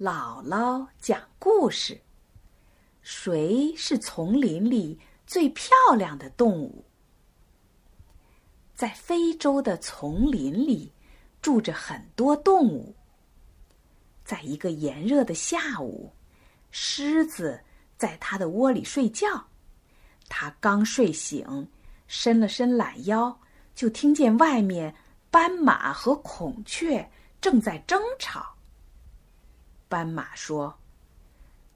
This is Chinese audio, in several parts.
姥姥讲故事：谁是丛林里最漂亮的动物？在非洲的丛林里，住着很多动物。在一个炎热的下午，狮子在它的窝里睡觉。它刚睡醒，伸了伸懒腰，就听见外面斑马和孔雀正在争吵。斑马说：“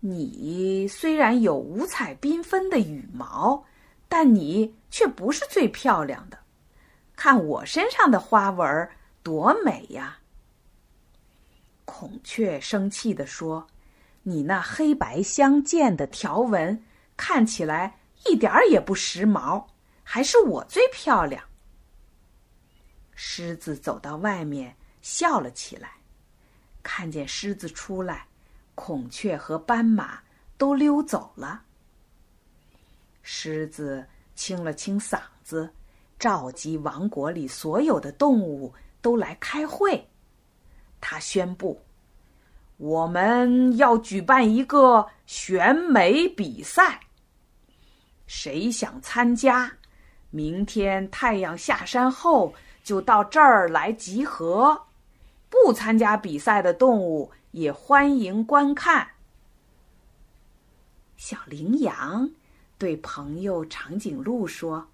你虽然有五彩缤纷的羽毛，但你却不是最漂亮的。看我身上的花纹多美呀！”孔雀生气地说：“你那黑白相间的条纹看起来一点儿也不时髦，还是我最漂亮。”狮子走到外面，笑了起来。看见狮子出来，孔雀和斑马都溜走了。狮子清了清嗓子，召集王国里所有的动物都来开会。他宣布：“我们要举办一个选美比赛。谁想参加？明天太阳下山后就到这儿来集合。”不参加比赛的动物也欢迎观看。小羚羊对朋友长颈鹿说：“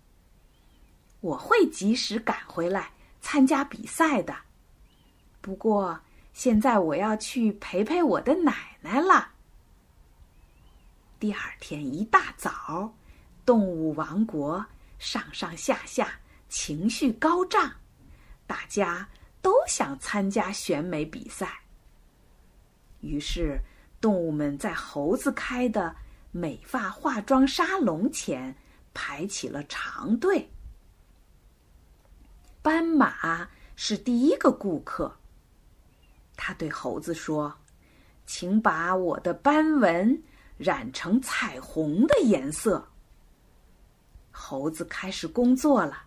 我会及时赶回来参加比赛的。不过现在我要去陪陪我的奶奶了。”第二天一大早，动物王国上上下下情绪高涨，大家。都想参加选美比赛。于是，动物们在猴子开的美发化妆沙龙前排起了长队。斑马是第一个顾客。他对猴子说：“请把我的斑纹染成彩虹的颜色。”猴子开始工作了。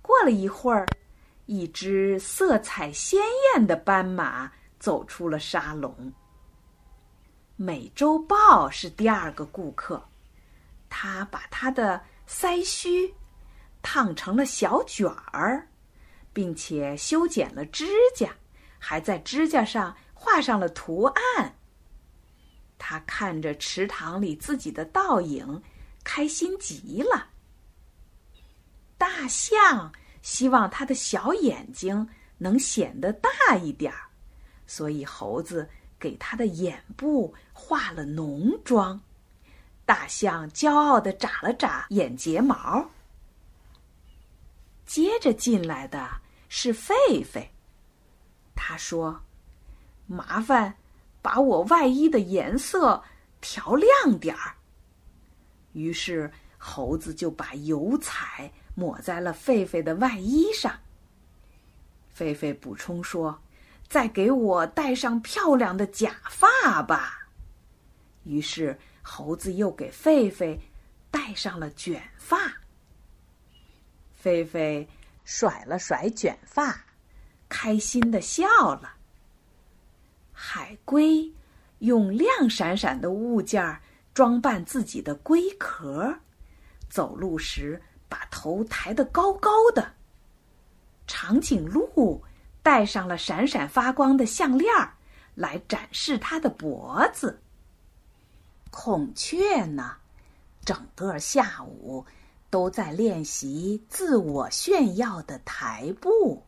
过了一会儿。一只色彩鲜艳的斑马走出了沙龙。《美洲豹》是第二个顾客，他把他的腮须烫成了小卷儿，并且修剪了指甲，还在指甲上画上了图案。他看着池塘里自己的倒影，开心极了。大象。希望他的小眼睛能显得大一点儿，所以猴子给他的眼部化了浓妆。大象骄傲的眨了眨眼睫毛。接着进来的是狒狒，他说：“麻烦把我外衣的颜色调亮点儿。”于是猴子就把油彩。抹在了狒狒的外衣上。狒狒补充说：“再给我戴上漂亮的假发吧。”于是猴子又给狒狒戴上了卷发。狒狒甩了甩卷发，开心的笑了。海龟用亮闪闪的物件装扮自己的龟壳，走路时。把头抬得高高的。长颈鹿戴上了闪闪发光的项链儿，来展示它的脖子。孔雀呢，整个下午都在练习自我炫耀的台步。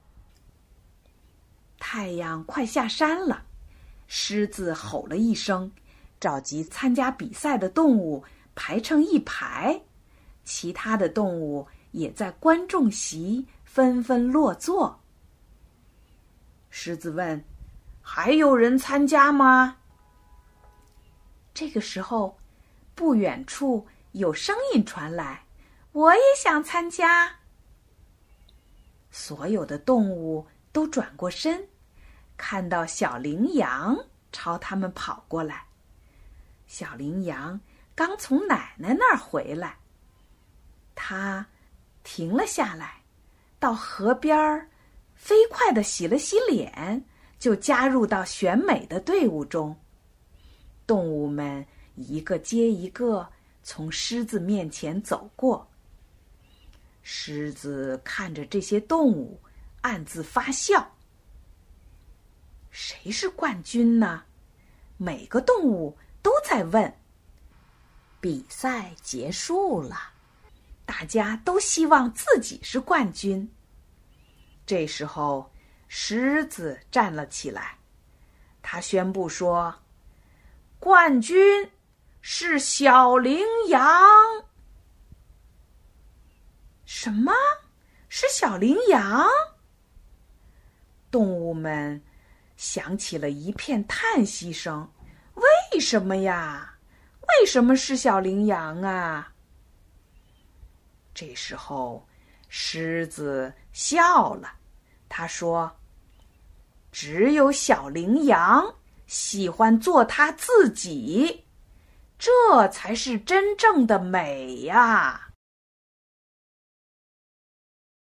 太阳快下山了，狮子吼了一声，召集参加比赛的动物排成一排。其他的动物也在观众席纷纷落座。狮子问：“还有人参加吗？”这个时候，不远处有声音传来：“我也想参加。”所有的动物都转过身，看到小羚羊朝他们跑过来。小羚羊刚从奶奶那儿回来。他停了下来，到河边儿，飞快的洗了洗脸，就加入到选美的队伍中。动物们一个接一个从狮子面前走过。狮子看着这些动物，暗自发笑。谁是冠军呢？每个动物都在问。比赛结束了，大家都希望自己是冠军。这时候，狮子站了起来，他宣布说：“冠军是小羚羊。”什么？是小羚羊？动物们响起了一片叹息声。为什么呀？为什么是小羚羊啊？这时候，狮子笑了，他说：“只有小羚羊喜欢做它自己，这才是真正的美呀。”